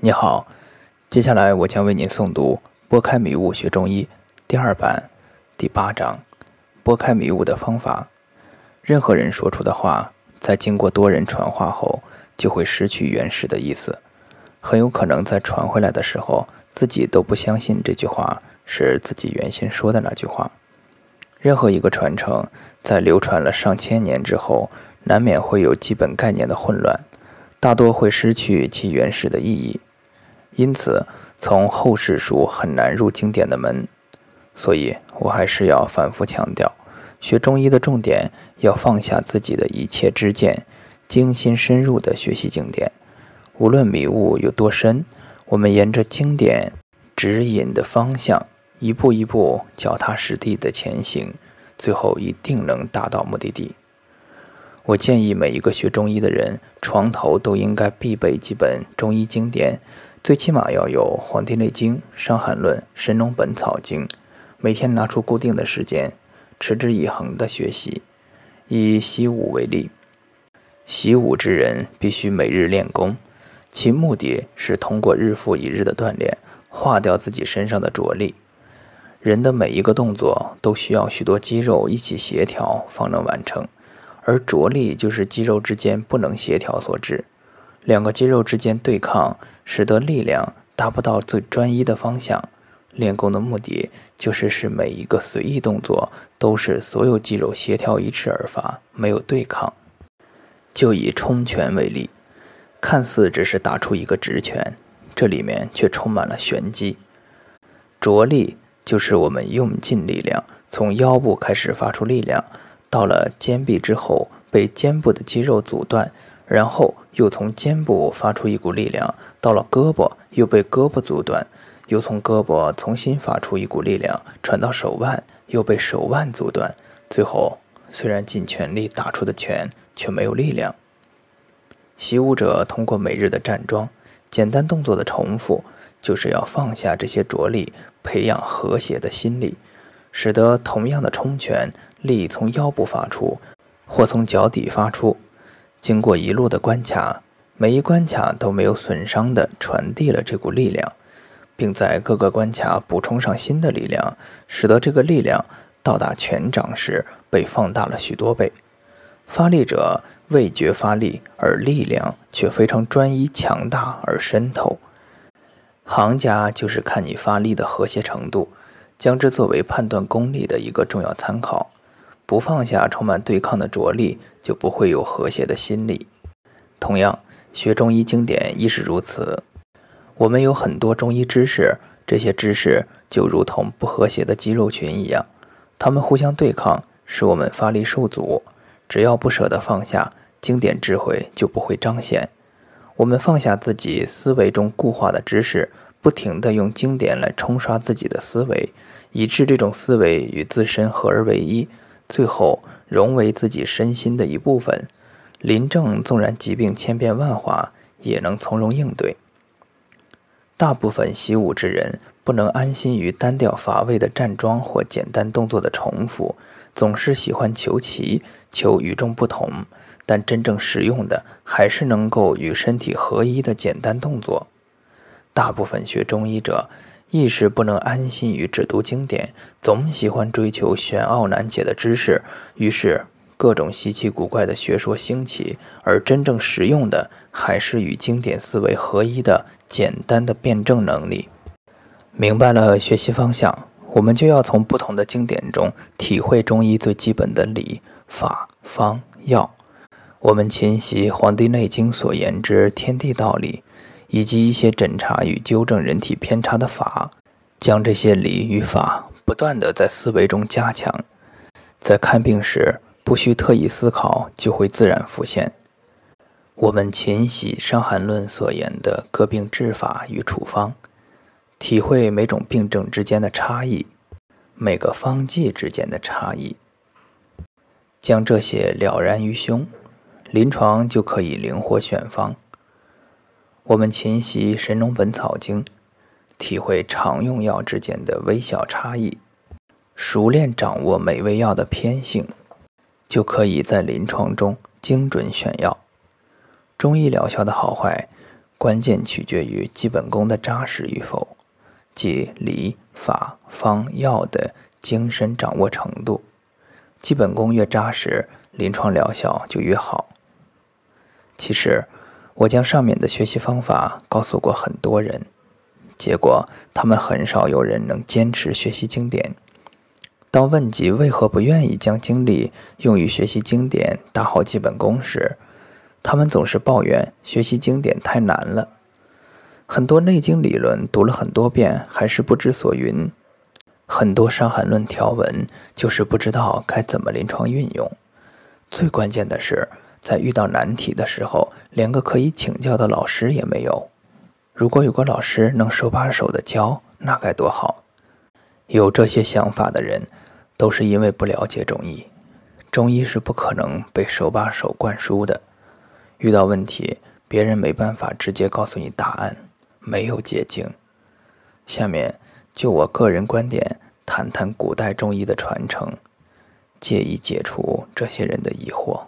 你好，接下来我将为您诵读《拨开迷雾学中医》第二版第八章：拨开迷雾的方法。任何人说出的话，在经过多人传话后，就会失去原始的意思，很有可能在传回来的时候，自己都不相信这句话是自己原先说的那句话。任何一个传承，在流传了上千年之后，难免会有基本概念的混乱，大多会失去其原始的意义。因此，从后世书很难入经典的门，所以我还是要反复强调，学中医的重点要放下自己的一切知见，精心深入的学习经典。无论迷雾有多深，我们沿着经典指引的方向，一步一步脚踏实地的前行，最后一定能达到目的地。我建议每一个学中医的人，床头都应该必备几本中医经典。最起码要有《黄帝内经》《伤寒论》《神农本草经》，每天拿出固定的时间，持之以恒的学习。以习武为例，习武之人必须每日练功，其目的是通过日复一日的锻炼，化掉自己身上的着力。人的每一个动作都需要许多肌肉一起协调方能完成，而着力就是肌肉之间不能协调所致。两个肌肉之间对抗，使得力量达不到最专一的方向。练功的目的就是使每一个随意动作都是所有肌肉协调一致而发，没有对抗。就以冲拳为例，看似只是打出一个直拳，这里面却充满了玄机。着力就是我们用尽力量，从腰部开始发出力量，到了肩臂之后被肩部的肌肉阻断。然后又从肩部发出一股力量，到了胳膊又被胳膊阻断，又从胳膊重新发出一股力量，传到手腕又被手腕阻断，最后虽然尽全力打出的拳，却没有力量。习武者通过每日的站桩、简单动作的重复，就是要放下这些着力，培养和谐的心力，使得同样的冲拳力从腰部发出，或从脚底发出。经过一路的关卡，每一关卡都没有损伤的传递了这股力量，并在各个关卡补充上新的力量，使得这个力量到达拳掌时被放大了许多倍。发力者味觉发力，而力量却非常专一、强大而深透。行家就是看你发力的和谐程度，将之作为判断功力的一个重要参考。不放下充满对抗的着力，就不会有和谐的心力。同样，学中医经典亦是如此。我们有很多中医知识，这些知识就如同不和谐的肌肉群一样，它们互相对抗，使我们发力受阻。只要不舍得放下，经典智慧就不会彰显。我们放下自己思维中固化的知识，不停地用经典来冲刷自己的思维，以致这种思维与自身合而为一。最后融为自己身心的一部分，临症纵然疾病千变万化，也能从容应对。大部分习武之人不能安心于单调乏味的站桩或简单动作的重复，总是喜欢求奇、求与众不同，但真正实用的还是能够与身体合一的简单动作。大部分学中医者。一时不能安心于只读经典，总喜欢追求玄奥难解的知识，于是各种稀奇古怪的学说兴起，而真正实用的还是与经典思维合一的简单的辩证能力。明白了学习方向，我们就要从不同的经典中体会中医最基本的理、法、方、药。我们勤习《黄帝内经》所言之天地道理。以及一些诊查与纠正人体偏差的法，将这些理与法不断地在思维中加强，在看病时不需特意思考，就会自然浮现。我们勤习《伤寒论》所言的各病治法与处方，体会每种病症之间的差异，每个方剂之间的差异，将这些了然于胸，临床就可以灵活选方。我们勤习《神农本草经》，体会常用药之间的微小差异，熟练掌握每味药的偏性，就可以在临床中精准选药。中医疗效的好坏，关键取决于基本功的扎实与否，即理、法、方、药的精深掌握程度。基本功越扎实，临床疗效就越好。其实，我将上面的学习方法告诉过很多人，结果他们很少有人能坚持学习经典。当问及为何不愿意将精力用于学习经典、打好基本功时，他们总是抱怨学习经典太难了。很多内经理论读了很多遍还是不知所云，很多伤寒论条文就是不知道该怎么临床运用。最关键的是，在遇到难题的时候，连个可以请教的老师也没有。如果有个老师能手把手的教，那该多好！有这些想法的人，都是因为不了解中医。中医是不可能被手把手灌输的。遇到问题，别人没办法直接告诉你答案，没有捷径。下面就我个人观点，谈谈古代中医的传承，借以解除这些人的疑惑。